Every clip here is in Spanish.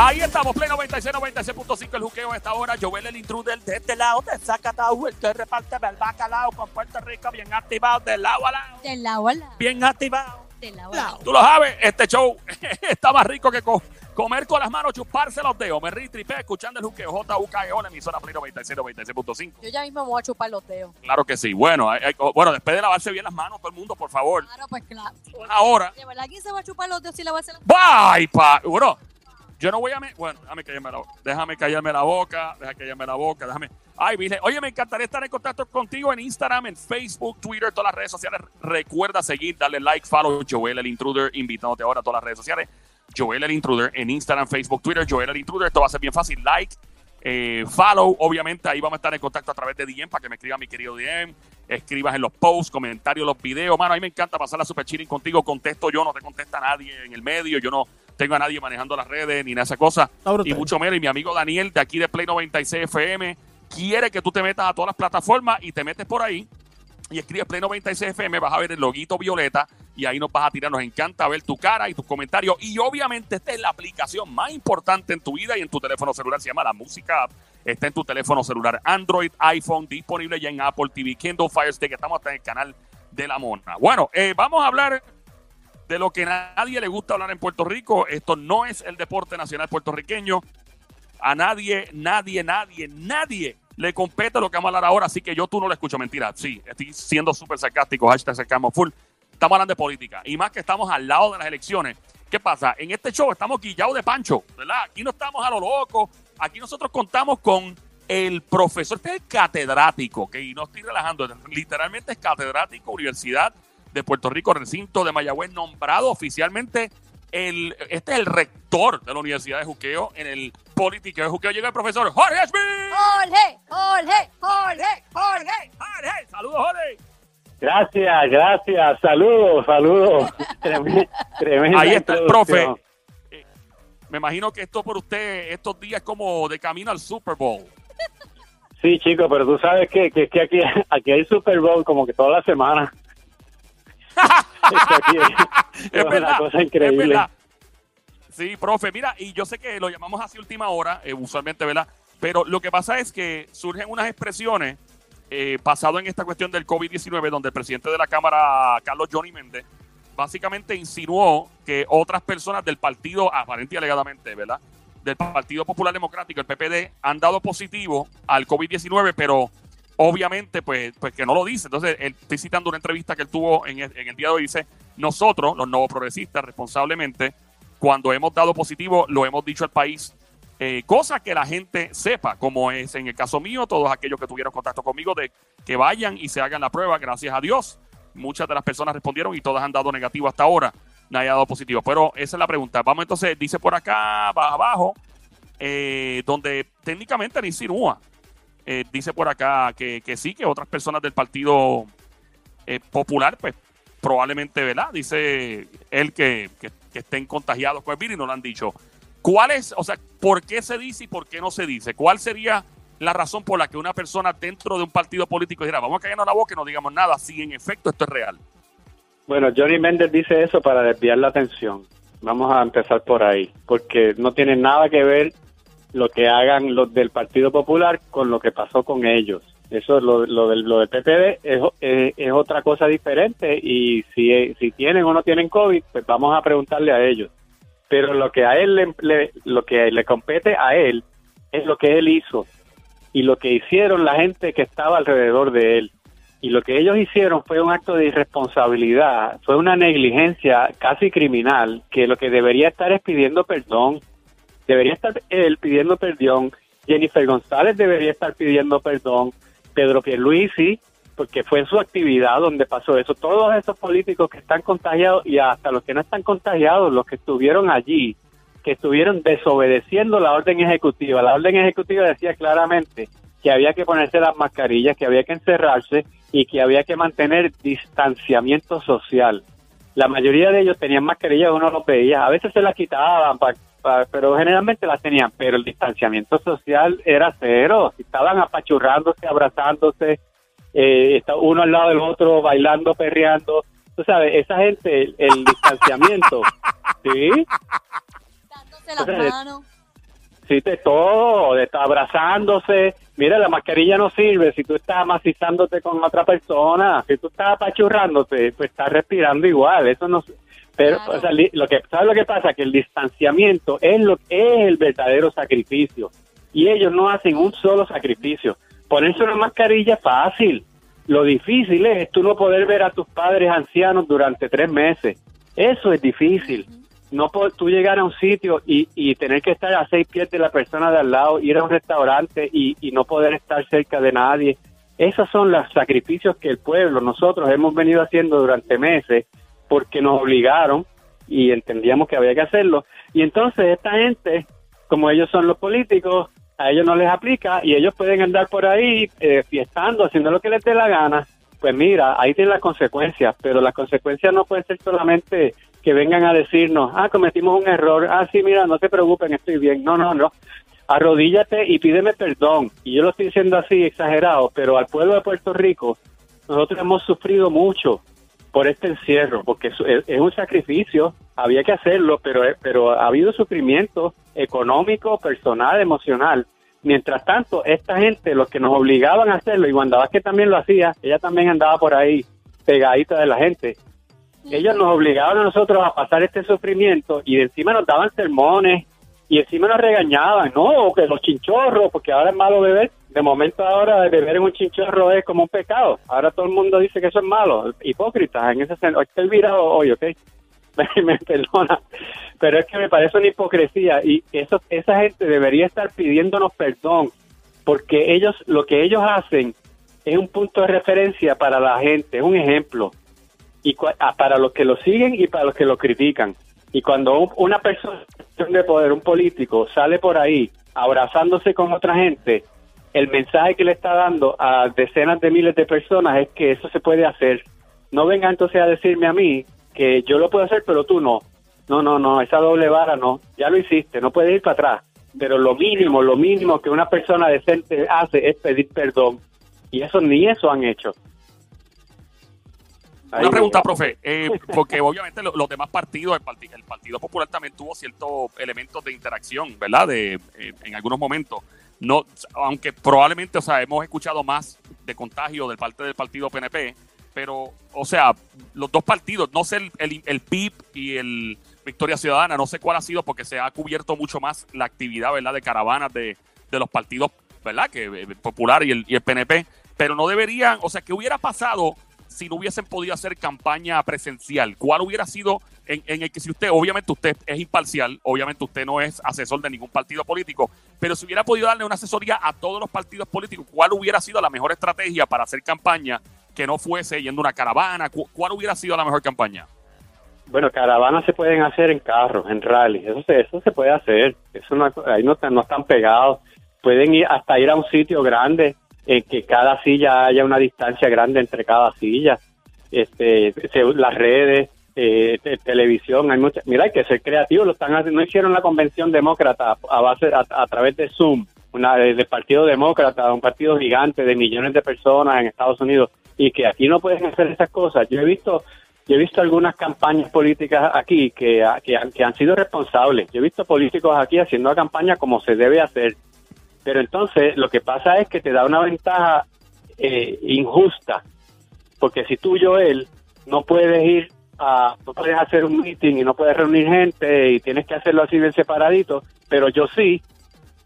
Ahí estamos, Play 96, 96.5, el juqueo a esta hora. Joel, el intruder, de este lado de Zacatau, el que reparte el bacalao con Puerto Rico, bien activado, de lado a lado. Del lado al lado. Bien activado. Del lado al lado. Tú lo sabes, este show está más rico que co- comer con las manos, chuparse los dedos. Me rí, tripé, escuchando el juqueo, JUKEO, la emisora Play 96, 96.5. Yo ya mismo me voy a chupar los dedos. Claro que sí. Bueno, hay- hay- bueno, después de lavarse bien las manos, todo el mundo, por favor. Claro, pues claro. Ahora, ¿De verdad quién se va a chupar los dedos si le va a hacer la... ¡Bye, pa! Bueno, yo no voy a... Bueno, déjame callarme la boca. Déjame callarme la boca. Déjame callarme la boca. Déjame... Ay, Virgen. Oye, me encantaría estar en contacto contigo en Instagram, en Facebook, Twitter, todas las redes sociales. Recuerda seguir, darle like, follow Joel el Intruder, invitándote ahora a todas las redes sociales. Joel el Intruder en Instagram, Facebook, Twitter, Joel el Intruder. Esto va a ser bien fácil. Like, eh, follow, obviamente ahí vamos a estar en contacto a través de DM para que me escriba mi querido DM, escribas en los posts, comentarios, los videos, mano, a mí me encanta pasar la super chilling contigo, contesto yo, no te contesta nadie en el medio, yo no tengo a nadie manejando las redes ni nada de esa cosa, y mucho menos, y mi amigo Daniel de aquí de Play 96 FM quiere que tú te metas a todas las plataformas y te metes por ahí y escribes Play 96 FM, vas a ver el loguito violeta y ahí nos vas a tirar. Nos encanta ver tu cara y tus comentarios. Y obviamente esta es la aplicación más importante en tu vida y en tu teléfono celular. Se llama La Música App. Está en tu teléfono celular Android, iPhone, disponible ya en Apple TV, Kindle Fire Stick. Estamos hasta en el canal de La Mona. Bueno, eh, vamos a hablar de lo que nadie le gusta hablar en Puerto Rico. Esto no es el deporte nacional puertorriqueño. A nadie, nadie, nadie, nadie le compete lo que vamos a hablar ahora, así que yo tú no lo escucho. Mentira, sí, estoy siendo súper sarcástico, hashtag sarcasmo full. Estamos hablando de política, y más que estamos al lado de las elecciones. ¿Qué pasa? En este show estamos guillados de pancho, ¿verdad? Aquí no estamos a lo loco, aquí nosotros contamos con el profesor, este es catedrático, que y no estoy relajando, literalmente es catedrático, Universidad de Puerto Rico, recinto de Mayagüez, nombrado oficialmente el, este es el rector de la Universidad de Juqueo en el político de Juqueo. Llega el profesor Jorge Smith. Jorge, Jorge, Jorge, Jorge, Jorge. Saludos, Jorge. Gracias, gracias. Saludos, saludos. Tremenda, tremenda Ahí está el profe. Eh, Me imagino que esto por usted, estos días como de camino al Super Bowl. Sí, chico, pero tú sabes que, que, que aquí, aquí hay Super Bowl como que toda la semana. Es, es una cosa increíble. verdad. Sí, profe, mira, y yo sé que lo llamamos así última hora, eh, usualmente, ¿verdad? Pero lo que pasa es que surgen unas expresiones eh, basado en esta cuestión del COVID-19, donde el presidente de la Cámara, Carlos Johnny Méndez, básicamente insinuó que otras personas del partido, aparente y alegadamente, ¿verdad? Del Partido Popular Democrático, el PPD, han dado positivo al COVID-19, pero obviamente, pues, pues que no lo dice. Entonces, él- estoy citando una entrevista que él tuvo en el, día de hoy, dice, nosotros, los nuevos progresistas, responsablemente, cuando hemos dado positivo, lo hemos dicho al país, eh, cosa que la gente sepa, como es en el caso mío, todos aquellos que tuvieron contacto conmigo, de que vayan y se hagan la prueba, gracias a Dios. Muchas de las personas respondieron y todas han dado negativo hasta ahora. Nadie ha dado positivo. Pero esa es la pregunta. Vamos entonces, dice por acá, abajo, eh, donde técnicamente le insinúa. Eh, dice por acá que, que sí, que otras personas del Partido eh, Popular, pues probablemente, ¿verdad? Dice él que, que, estén contagiados con el virus y no lo han dicho. ¿Cuál es, o sea, por qué se dice y por qué no se dice? ¿Cuál sería la razón por la que una persona dentro de un partido político dijera, vamos a callarnos la boca y no digamos nada, si en efecto esto es real? Bueno, Johnny Méndez dice eso para desviar la atención. Vamos a empezar por ahí, porque no tiene nada que ver lo que hagan los del Partido Popular con lo que pasó con ellos. Eso, lo, lo del, lo del PPD es, otra cosa diferente y si, si tienen o no tienen COVID, pues vamos a preguntarle a ellos. Pero lo que a él le, le- lo que le compete a él es lo que él hizo y lo que hicieron la gente que estaba alrededor de él. Y lo que ellos hicieron fue un acto de irresponsabilidad, fue una negligencia casi criminal, que lo que debería estar es pidiendo perdón. Debería estar él pidiendo perdón, Jennifer González debería estar pidiendo perdón, Pedro Pierluisi, porque fue su actividad donde pasó eso. Todos esos políticos que están contagiados y hasta los que no están contagiados, los que estuvieron allí, que estuvieron desobedeciendo la orden ejecutiva. La orden ejecutiva decía claramente que había que ponerse las mascarillas, que había que encerrarse y que había que mantener distanciamiento social. La mayoría de ellos tenían mascarillas, uno los veía, a veces se las quitaban, pa- pa- pero generalmente las tenían, pero el distanciamiento social era cero, estaban apachurrándose, abrazándose, eh, uno al lado del otro, bailando, perreando, tú sabes, esa gente, el, el distanciamiento, ¿sí? Dándose las manos. Sí, de todo, de abrazándose. Mira, la mascarilla no sirve si tú estás amacizándote con otra persona. Si tú estás apachurrándote, pues estás respirando igual. Eso no. Pero, Claro. o sea, lo que, ¿sabes lo que pasa? Que el distanciamiento es lo es el verdadero sacrificio. Y ellos no hacen un solo sacrificio. Ponerse una mascarilla es fácil. Lo difícil es tú no poder ver a tus padres ancianos durante tres meses. Eso es difícil no po- tú llegar a un sitio y, y tener que estar a seis pies de la persona de al lado, ir a un restaurante y, y no poder estar cerca de nadie. Esos son los sacrificios que el pueblo, nosotros hemos venido haciendo durante meses porque nos obligaron y entendíamos que había que hacerlo. Y entonces esta gente, como ellos son los políticos, a ellos no les aplica y ellos pueden andar por ahí eh, fiestando, haciendo lo que les dé la gana. Pues mira, ahí tienen las consecuencias, pero las consecuencias no pueden ser solamente que vengan a decirnos, ah, cometimos un error, ah, sí, mira, no te preocupes, estoy bien. No, no, no. Arrodíllate y pídeme perdón. Y yo lo estoy diciendo así, exagerado, pero al pueblo de Puerto Rico, nosotros hemos sufrido mucho por este encierro, porque es, un sacrificio, había que hacerlo, pero, pero ha habido sufrimiento económico, personal, emocional. Mientras tanto, esta gente, los que nos obligaban a hacerlo, y Wanda Vázquez también lo hacía, ella también andaba por ahí pegadita de la gente, ellos nos obligaban a nosotros a pasar este sufrimiento y de encima nos daban sermones y encima nos regañaban, no, que los chinchorros, porque ahora es malo beber. De momento ahora beber en un chinchorro es como un pecado. Ahora todo el mundo dice que eso es malo. Hipócritas en ese sentido. Estoy virado hoy, ¿ok? Me, perdona. Pero es que me parece una hipocresía y eso, esa gente debería estar pidiéndonos perdón porque ellos, lo que ellos hacen es un punto de referencia para la gente, es un ejemplo y ah, para los que lo siguen y para los que lo critican. Y cuando un- una persona de poder, un político, sale por ahí abrazándose con otra gente, el mensaje que le está dando a decenas de miles de personas es que eso se puede hacer. No venga entonces a decirme a mí que yo lo puedo hacer, pero tú no. No, no, no, esa doble vara no. Ya lo hiciste, no puedes ir para atrás. Pero lo mínimo, lo mínimo que una persona decente hace es pedir perdón. Y eso ni eso han hecho. Ahí Una pregunta, profe, eh, porque obviamente lo- los demás partidos, el, parti- el Partido Popular también tuvo ciertos elementos de interacción, ¿verdad? De, eh, en algunos momentos. No, aunque probablemente, o sea, hemos escuchado más de contagio del parte del partido PNP, pero, o sea, los dos partidos, no sé, el, el, PIB y el Victoria Ciudadana, no sé cuál ha sido, porque se ha cubierto mucho más la actividad, ¿verdad?, de caravanas de, de los partidos, ¿verdad?, que eh, Popular y el, y el PNP, pero no deberían, o sea, ¿qué hubiera pasado si no hubiesen podido hacer campaña presencial? ¿Cuál hubiera sido en, en el que si usted, obviamente usted es imparcial, obviamente usted no es asesor de ningún partido político, pero si hubiera podido darle una asesoría a todos los partidos políticos, ¿cuál hubiera sido la mejor estrategia para hacer campaña que no fuese yendo una caravana? ¿Cu- ¿Cuál hubiera sido la mejor campaña? Bueno, caravanas se pueden hacer en carros, en rally, eso se, eso se puede hacer, eso no, ahí no, no están pegados, pueden ir hasta ir a un sitio grande en que cada silla haya una distancia grande entre cada silla, este, las redes, eh, te- televisión, hay mucha, mira, hay que ser creativo, lo están haciendo, no hicieron la convención demócrata a base, a, través de Zoom, una de- del Partido Demócrata, un partido gigante de millones de personas en Estados Unidos, y que aquí no pueden hacer esas cosas. Yo he visto yo he visto algunas campañas políticas aquí que, que, que han sido responsables. Yo he visto políticos aquí haciendo la campaña como se debe hacer. Pero entonces lo que pasa es que te da una ventaja eh, injusta. Porque si tú, Joel, no puedes ir a, no puedes hacer un meeting y no puedes reunir gente y tienes que hacerlo así bien separadito, pero yo sí,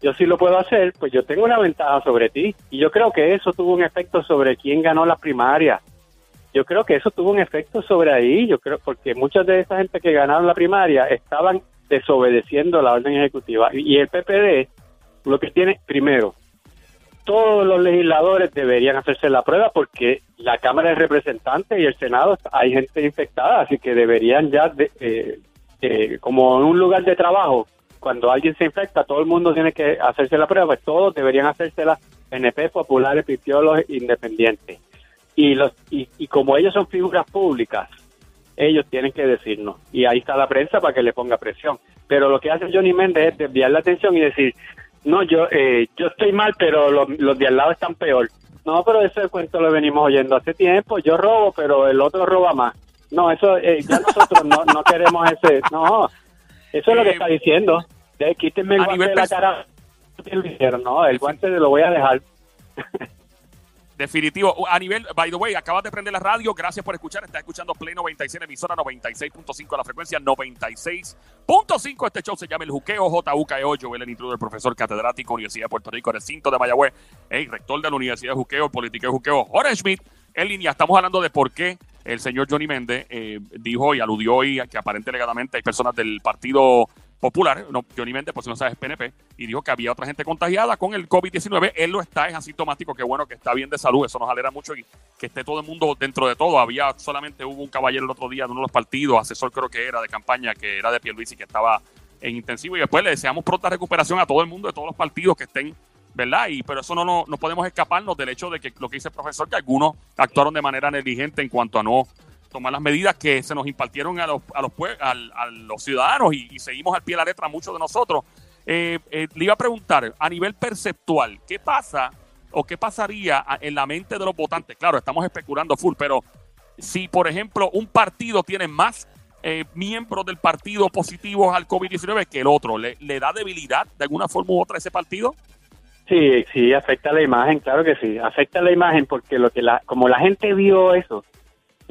yo sí lo puedo hacer, pues yo tengo una ventaja sobre ti. Y yo creo que eso tuvo un efecto sobre quién ganó la primaria yo creo que eso tuvo un efecto sobre ahí, yo creo, porque muchas de esa gente que ganaron la primaria estaban desobedeciendo la orden ejecutiva. Y el PPD lo que tiene, primero, todos los legisladores deberían hacerse la prueba porque la Cámara de Representantes y el Senado hay gente infectada, así que deberían ya, de- como en un lugar de trabajo, cuando alguien se infecta, todo el mundo tiene que hacerse la prueba, pues todos deberían hacérsela, NP, populares, pipiolos, independientes. Y los y, y como ellos son figuras públicas ellos tienen que decirnos. Y ahí está la prensa para que le ponga presión. Pero lo que hace Johnny Méndez es desviar la atención y decir no yo eh, yo estoy mal pero los, los de al lado están peor. No pero ese cuento lo venimos oyendo hace tiempo. Yo robo pero el otro roba más. No eso eh, ya nosotros no, no queremos ese no. Eso es lo que Eh, está diciendo. De, quítenme el a guante de la cara. No, el guante lo voy a dejar. Definitivo. A nivel, by the way, acabas de prender la radio. Gracias por escuchar. Estás escuchando Play 96, emisora 96.5, la frecuencia 96.5. Este show se llama El Juqueo, JUKEO. Joel, el intruder, profesor catedrático, Universidad de Puerto Rico, recinto de Mayagüez, el rector de la Universidad de Juqueo, político de Juqueo, Jorge Schmidt. En línea, estamos hablando de por qué el señor Johnny Méndez eh, dijo y aludió hoy a que aparentemente legalmente hay personas del Partido Popular, no, Johnny Méndez, por si no sabes, PNP, y dijo que había otra gente contagiada con el COVID-19. Él lo está, es asintomático, qué bueno que está bien de salud, eso nos alegra mucho y que esté todo el mundo dentro de todo. Había solamente hubo un caballero el otro día de uno de los partidos, asesor creo que era de campaña, que era de Pierluisi, que estaba en intensivo y después le deseamos pronta recuperación a todo el mundo de todos los partidos que estén ¿verdad? Y, pero eso no, no, no podemos escaparnos del hecho de que lo que dice el profesor, que algunos actuaron de manera negligente en cuanto a no tomar las medidas que se nos impartieron a los, a los, a, los ciudadanos y, seguimos al pie de la letra muchos de nosotros. Eh, eh, le iba a preguntar, a nivel perceptual, ¿qué pasa o qué pasaría en la mente de los votantes? Claro, estamos especulando full, pero si, por ejemplo, un partido tiene más eh, miembros del partido positivos al COVID-19 que el otro, ¿le, ¿le da debilidad de alguna forma u otra a ese partido? Sí, sí, afecta la imagen, claro que sí, afecta la imagen porque lo que la, como la gente vio eso,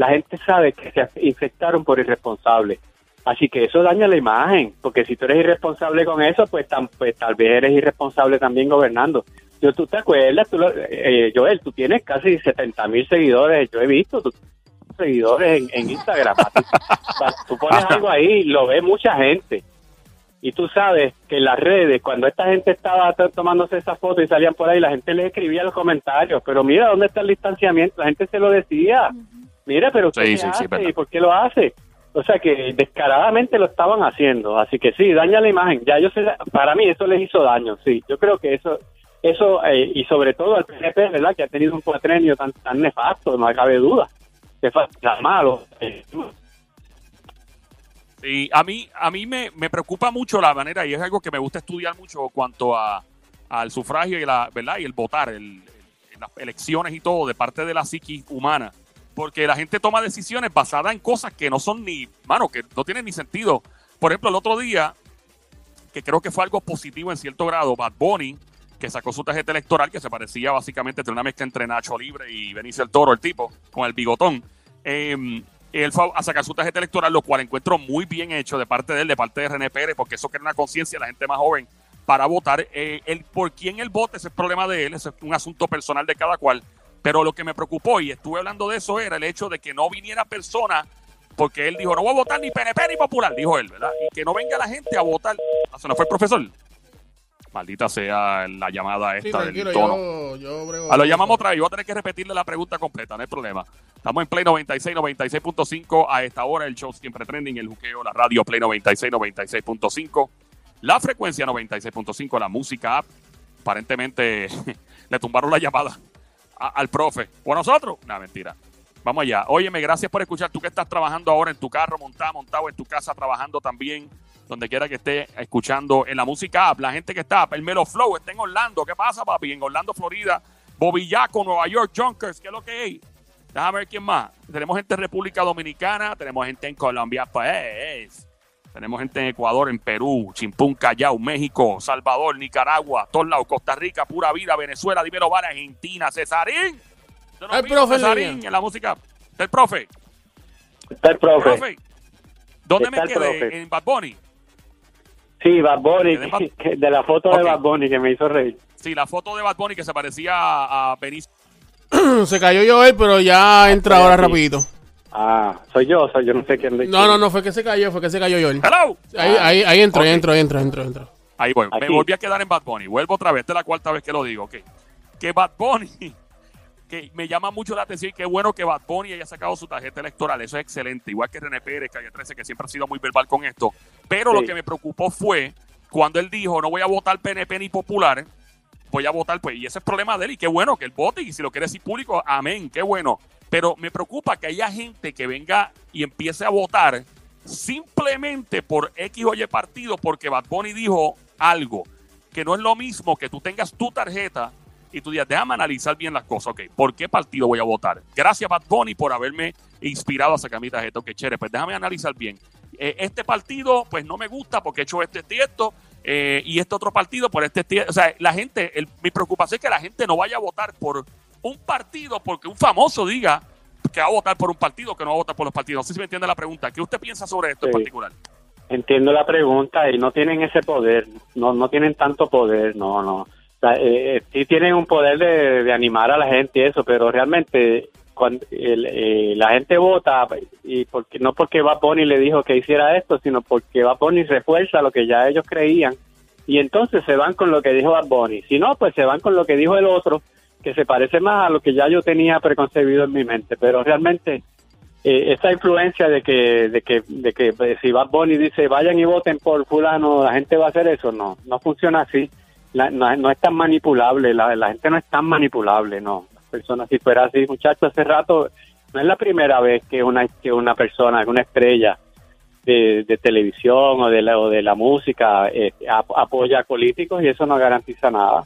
la gente sabe que se infectaron por irresponsables. Así que eso daña la imagen, porque si tú eres irresponsable con eso, pues, pues tal vez eres irresponsable también gobernando. Yo, tú te acuerdas, tú eh, Joel, tú tienes casi 70 mil seguidores, yo he visto tus seguidores en, Instagram. tú pones algo ahí, lo ve mucha gente. Y tú sabes que en las redes, cuando esta gente estaba tomándose esa foto y salían por ahí, la gente le escribía los comentarios, pero mira, ¿dónde está el distanciamiento? La gente se lo decía. Mira, pero ¿qué hace? ¿Y por qué lo hace? O sea que descaradamente lo estaban haciendo. Así que sí, daña la imagen. Ya yo sé, para mí eso les hizo daño, sí. Yo creo que eso, eso eh, y sobre todo al PNP, ¿verdad? Que ha tenido un cuatrenio tan, tan nefasto, no cabe duda. Fue malo. Sí, a mí, a mí me, me, preocupa mucho la manera, y es algo que me gusta estudiar mucho cuanto a, al sufragio y, la, ¿verdad? y el votar, el, las elecciones y todo, de parte de la psiquis humana. Porque la gente toma decisiones basadas en cosas que no son ni, mano, que no tienen ni sentido. Por ejemplo, el otro día, que creo que fue algo positivo en cierto grado, Bad Bunny, que sacó su tarjeta electoral, que se parecía básicamente de una mezcla entre Nacho Libre y Benicio el Toro, el tipo, con el bigotón. Eh, él fue a sacar su tarjeta electoral, lo cual encuentro muy bien hecho de parte de él, de parte de René Pérez, porque eso crea una conciencia de la gente más joven para votar. Eh, por quién él vote ese es el problema de él, es un asunto personal de cada cual. Pero lo que me preocupó, y estuve hablando de eso, era el hecho de que no viniera persona, porque él dijo, no voy a votar ni PNP ni Popular, dijo él, ¿verdad? Y que no venga la gente a votar. Ah, ¿Se no fue el profesor? Maldita sea la llamada esta del tono. a lo llamamos otra vez. Yo voy a tener que repetirle la pregunta completa, no hay problema. Estamos en Play 96, 96.5. A esta hora el show siempre trending, el juqueo, la radio Play 96, 96.5. La frecuencia 96.5, la música app. Aparentemente le tumbaron la llamada al profe. ¿O a nosotros? No, mentira. Vamos allá. Óyeme, gracias por escuchar. Tú que estás trabajando ahora en tu carro, montado, montado en tu casa, trabajando también donde quiera que esté escuchando en la música app, la gente que está, el Melo Flow está en Orlando, ¿qué pasa, papi? En Orlando, Florida, Bobillaco, Nueva York, Junkers, ¿qué es lo que hay? Déjame ver quién más. Tenemos gente en República Dominicana, tenemos gente en Colombia, pues. Tenemos gente en Ecuador, en Perú, Chimpún, Callao, México, Salvador, Nicaragua, todos lados, Costa Rica, Pura Vida, Venezuela, Dímelo Vara, Argentina, Cesarín. El profe Cesarín en la música. El profe. Está el profe. ¿Dónde me quedé? En Bad Bunny. Sí, Bad Bunny, de la foto de Bad Bunny que me hizo reír. Sí, la foto de Bad Bunny que se parecía a, Benicio. se cayó yo él, pero ya entra ahora rapidito. Ah, soy yo, soy yo, no sé quién. No, no, no, fue que se cayó, fue que se cayó yo. Hello. Ahí, ahí, ahí entró, ahí entró, ahí entró, entró, entró. Ahí voy, me volví a quedar en Bad Bunny. Vuelvo otra vez, esta es la cuarta vez que lo digo, ok. Que Bad Bunny que me llama mucho la atención y qué bueno que Bad Bunny haya sacado su tarjeta electoral. Eso es excelente. Igual que René Pérez, Calle 13, que siempre ha sido muy verbal con esto. Pero lo que me preocupó fue cuando él dijo, no voy a votar PNP ni Popular, voy a votar, pues, y ese es el problema de él. Y qué bueno que él vote, y si lo quiere decir público, amén, qué bueno. Pero me preocupa que haya gente que venga y empiece a votar simplemente por X o Y partido porque Bad Bunny dijo algo que no es lo mismo que tú tengas tu tarjeta y tú digas, déjame analizar bien las cosas, ok, ¿por qué partido voy a votar? Gracias Bad Bunny por haberme inspirado a sacar mi tarjeta, ok, chévere, pues déjame analizar bien. Eh, este partido, pues no me gusta porque he hecho esto, y esto, eh, y este otro partido por este tie- o sea la gente mi preocupación es que la gente no vaya a votar por un partido porque un famoso diga que va a votar por un partido que no va a votar por los partidos no sé si me entiende la pregunta ¿qué usted piensa sobre esto en particular? Entiendo la pregunta y no tienen ese poder, no no tienen tanto poder, no, no. O sea, eh, eh, sí tienen un poder de, de animar a la gente y eso, pero realmente cuando el- eh, la gente vota y porque no porque Bad Bunny le dijo que hiciera esto, sino porque Bad Bunny refuerza lo que ya ellos creían y entonces se van con lo que dijo Bad Bunny. Si no, pues se van con lo que dijo el otro, que se parece más a lo que ya yo tenía preconcebido en mi mente, pero realmente eh, esa influencia de que de que de que eh, si Bad Bunny dice vayan y voten por fulano la gente va a hacer eso. No no funciona así. La- no, no es tan manipulable la, la gente no es tan manipulable no. Las personas si fuera así muchachos hace rato no es la primera vez que una que una persona una estrella de, de televisión o de la, o de la música eh, ap- apoya políticos y eso no garantiza nada.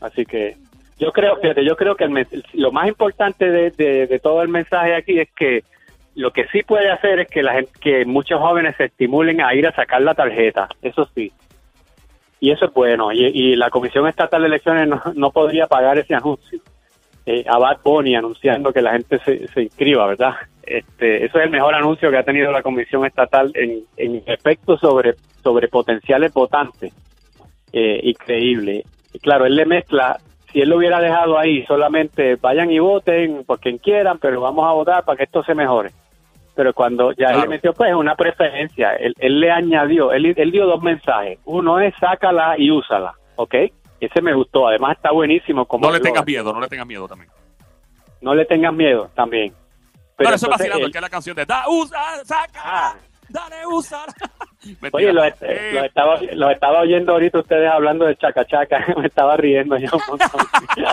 Así que yo creo fíjate, yo creo que el lo más importante de, de- todo el mensaje aquí es que lo que sí puede hacer es que la gente, que muchos jóvenes se estimulen a ir a sacar la tarjeta, eso sí. Y eso es bueno. Y, y la Comisión Estatal de Elecciones no, no podría pagar ese anuncio eh, a Bad Bunny anunciando que la gente se, inscriba, ¿verdad? Este, eso es el mejor anuncio que ha tenido la Comisión Estatal en, en efecto sobre, sobre potenciales votantes. Eh, increíble. Claro, él le mezcla, si él lo hubiera dejado ahí, solamente vayan y voten por quien quieran, pero vamos a votar para que esto se mejore. Pero cuando ya él le metió pues una preferencia, él, él le añadió, él, él dio dos mensajes. Uno es sácala y úsala, ¿ok? Ese me gustó, además está buenísimo. Como no le tengas miedo no le tengas miedo también No le tengas miedo también. Pero eso es entonces vacilando, él- que es la canción de da, usa, saca, Ah. dale, usa. Oye, los, Eh, los estaba, los estaba oyendo ahorita ustedes hablando de chaca chaca, me estaba riendo ya un montón.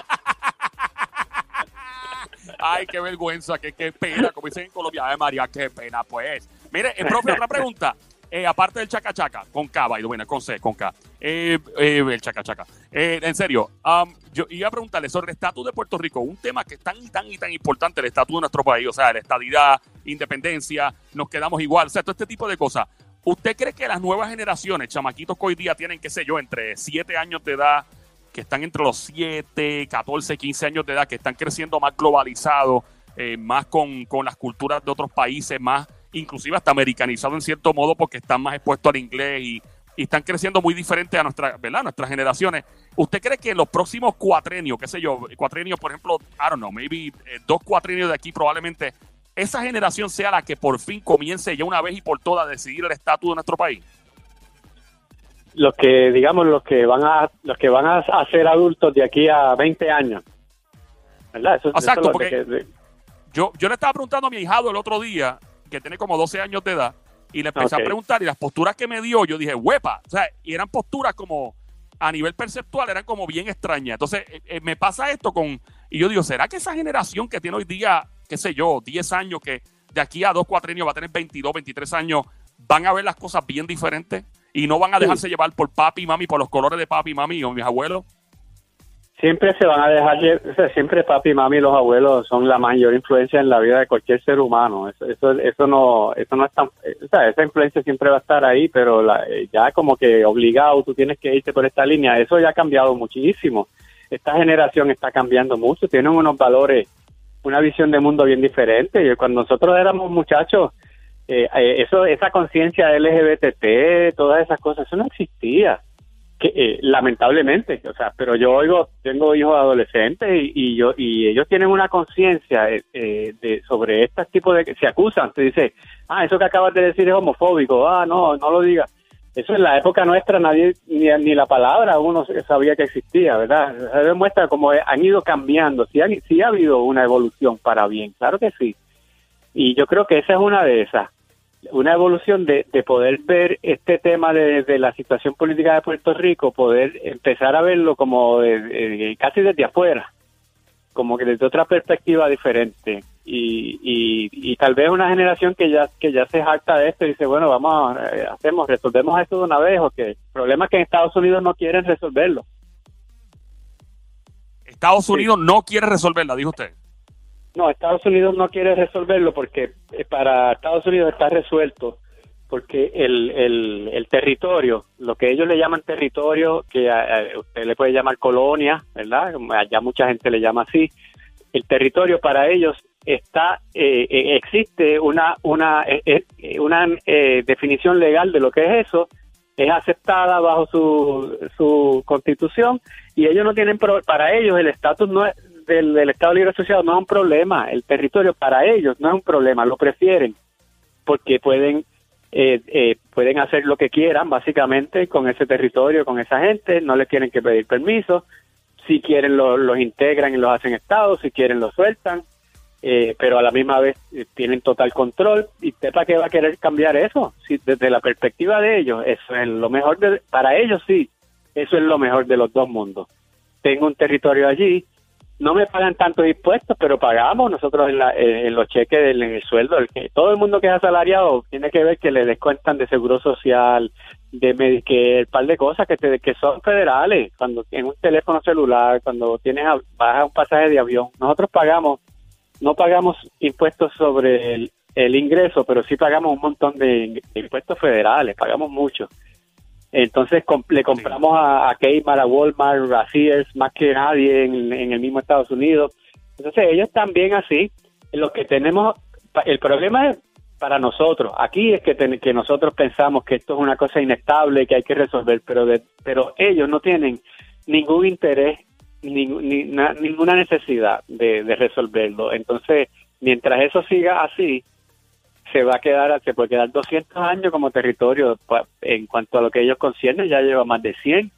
Ay, qué vergüenza, qué, qué pena, como dicen en Colombia. Ay, María, qué pena, pues. Mire, el profe, otra pregunta. Eh, aparte del chaca chaca, con K, by the way, no, con C, con K. Eh, eh, el chaca chaca. Eh, en serio, um, yo iba a preguntarle sobre el estatus de Puerto Rico, un tema que es tan y tan y tan importante, el estatus de nuestro país, o sea, la estadidad, independencia, nos quedamos igual, o sea, todo este tipo de cosas. ¿Usted cree que las nuevas generaciones, chamaquitos que hoy día tienen, qué sé yo, entre 7 años de edad, que están entre los 7, 14, 15 años de edad, que están creciendo más globalizados, eh, más con, con las culturas de otros países, más inclusive hasta americanizados en cierto modo porque están más expuestos al inglés y, y están creciendo muy diferente a nuestra, ¿verdad? nuestras generaciones. ¿Usted cree que en los próximos cuatrenios, qué sé yo, cuatrenios, por ejemplo, I don't know, maybe eh, dos cuatrenios de aquí probablemente, esa generación sea la que por fin comience ya una vez y por todas a decidir el estatus de nuestro país? los que, digamos, los que van a los que van a, ser adultos de aquí a 20 años. ¿Verdad? Eso, eso Exacto, es lo porque- que- de- Yo, yo le estaba preguntando a mi hijado el otro día, que tiene como 12 años de edad, y le empecé a preguntar, y las posturas que me dio, yo dije, huepa, o sea, y eran posturas como, a nivel perceptual, eran como bien extrañas. Entonces, eh, eh, me pasa esto con, y yo digo, ¿será que esa generación que tiene hoy día, qué sé yo, 10 años, que de aquí a dos cuatrenios va a tener 22, 23 años, van a ver las cosas bien diferentes? Y no van a Sí. dejarse llevar por papi y mami, por los colores de papi y mami o mis abuelos. siempre se van a dejar, lle- o sea, siempre papi, mami y los abuelos son la mayor influencia en la vida de cualquier ser humano. Eso, eso, eso no, eso no es tan, o sea, esa influencia siempre va a estar ahí, pero la- eh, ya como que obligado tú tienes que irte por esta línea. Eso ya ha cambiado muchísimo. Esta generación está cambiando mucho, tienen unos valores, una visión de mundo bien diferente. Cuando nosotros éramos muchachos, eh, eh, esa conciencia LGBT, todas esas cosas, eso no existía que eh, lamentablemente, o sea, pero yo oigo, tengo hijos adolescentes y, yo y ellos tienen una conciencia eh, de sobre este tipo de que se acusan, se dice, ah, eso que acabas de decir es homofóbico, ah, no, no lo digas. Eso en la época nuestra nadie ni, ni la palabra uno sabía que existía, ¿verdad? Se demuestra cómo han ido cambiando, sí, han- sí ha habido una evolución para bien, claro que sí. Y yo creo que esa es una de esas una evolución de, de poder ver este tema de, de la situación política de Puerto Rico, poder empezar a verlo como de- casi desde afuera, como que desde otra perspectiva diferente. Y, y, y tal vez una generación que ya que ya se jacta de esto y dice, bueno, vamos, eh, hacemos, resolvemos esto de una vez, o que el problema es que en Estados Unidos no quieren resolverlo. Estados Sí. Unidos no quiere resolverla, dijo usted. No, Estados Unidos no quiere resolverlo porque eh, para Estados Unidos está resuelto porque el, el, el territorio, lo que ellos le llaman territorio, que a- a usted le puede llamar colonia, ¿verdad? Allá mucha gente le llama así. El territorio para ellos está, eh, eh, existe una, una, eh, eh, una eh, definición legal de lo que es eso, es aceptada bajo su, su constitución y ellos no tienen, pro- para ellos el estatus no del, del Estado Libre Asociado no es un problema, el territorio para ellos no es un problema, lo prefieren porque pueden pueden hacer lo que quieran básicamente con ese territorio, con esa gente, no les tienen que pedir permiso, si quieren lo- los integran y los hacen estados, si quieren los sueltan, eh, pero a la misma vez eh, tienen total control y usted para qué va a querer cambiar eso, si desde la perspectiva de ellos, eso es lo mejor de, para ellos sí, eso es lo mejor de los dos mundos. Tengo un territorio allí, no me pagan tantos impuestos, pero pagamos nosotros en, la- en- en los cheques, del- en el sueldo. El todo el mundo que es asalariado tiene que ver que le descuentan de seguro social, de Medicare, un par de cosas que, te- que son federales. Cuando en un teléfono celular, cuando tienes a- vas a un pasaje de avión, nosotros pagamos, no pagamos impuestos sobre el, el ingreso, pero sí pagamos un montón de, impuestos federales, pagamos mucho. Entonces le compramos a, a Kmart, a Walmart, a Sears, más que nadie en, en el mismo Estados Unidos. Entonces ellos también así. Lo que tenemos, el problema es para nosotros. Aquí es que, ten- que nosotros pensamos que esto es una cosa inestable que hay que resolver, pero de, pero ellos no tienen ningún interés, ni- na- ninguna necesidad de, de resolverlo. Entonces, mientras eso siga así, se va a quedar, se puede quedar 200 años como territorio en cuanto a lo que ellos conciernen, ya lleva más de 100.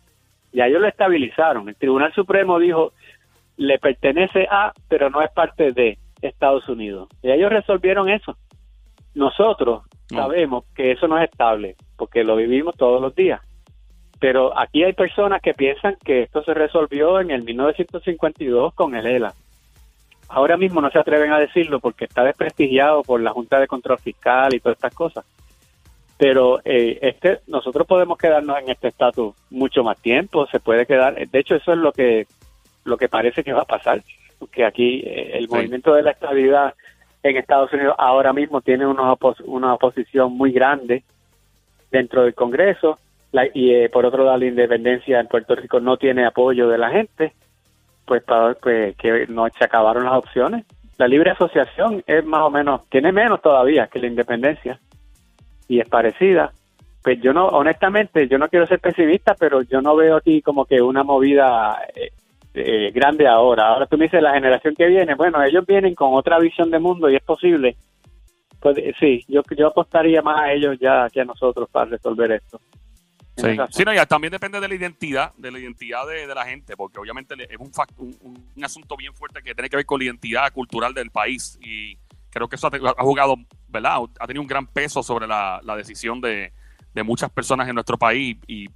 Ya ellos lo estabilizaron. El Tribunal Supremo dijo, le pertenece a, pero no es parte de Estados Unidos. Y ellos resolvieron eso. Nosotros No. sabemos que eso no es estable, porque lo vivimos todos los días. Pero aquí hay personas que piensan que esto se resolvió en el 1952 con el ELA. Ahora mismo no se atreven a decirlo porque está desprestigiado por la Junta de Control Fiscal y todas estas cosas. Pero eh, este, nosotros podemos quedarnos en este estatus mucho más tiempo. Se puede quedar. De hecho, eso es lo que lo que parece que va a pasar, porque aquí eh, el Sí. movimiento de la estabilidad en Estados Unidos ahora mismo tiene una, opos- una oposición muy grande dentro del Congreso la- y eh, por otro lado la independencia en Puerto Rico no tiene apoyo de la gente, pues, para, pues que no se acabaron las opciones. La libre asociación es más o menos, tiene menos todavía que la independencia y es parecida. Pues yo no, honestamente, yo no quiero ser pesimista, pero yo no veo aquí como que una movida eh, eh, grande ahora. Ahora tú me dices la generación que viene, bueno, ellos vienen con otra visión de mundo y es posible. Pues sí, yo, yo apostaría más a ellos ya que a nosotros para resolver esto. Sí. Sí, no, ya también depende de la identidad, de la identidad de, de la gente, porque obviamente es un, fac- un, un- un asunto bien fuerte que tiene que ver con la identidad cultural del país y creo que eso ha, jugado, ¿verdad? Ha tenido un gran peso sobre la, la decisión de, de muchas personas en nuestro país y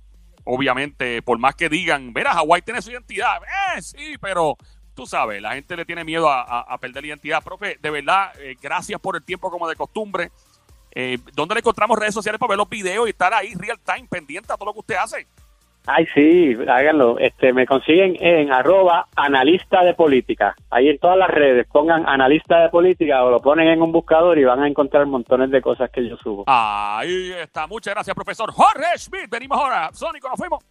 obviamente por más que digan, mira, Hawái tiene su identidad, eh, sí, pero tú sabes, la gente le tiene miedo a, a- a perder la identidad. Profe, de verdad, eh, gracias por el tiempo como de costumbre. Eh, ¿Dónde le encontramos redes sociales para ver los videos y estar ahí real time pendiente a todo lo que usted hace? Ay, sí, háganlo. Este, me consiguen en arroba analista de política. Ahí en todas las redes pongan analista de política o lo ponen en un buscador y van a encontrar montones de cosas que yo subo. Ahí está. Muchas gracias, profesor Jorge Schmidt. Venimos ahora. Sónico, nos fuimos.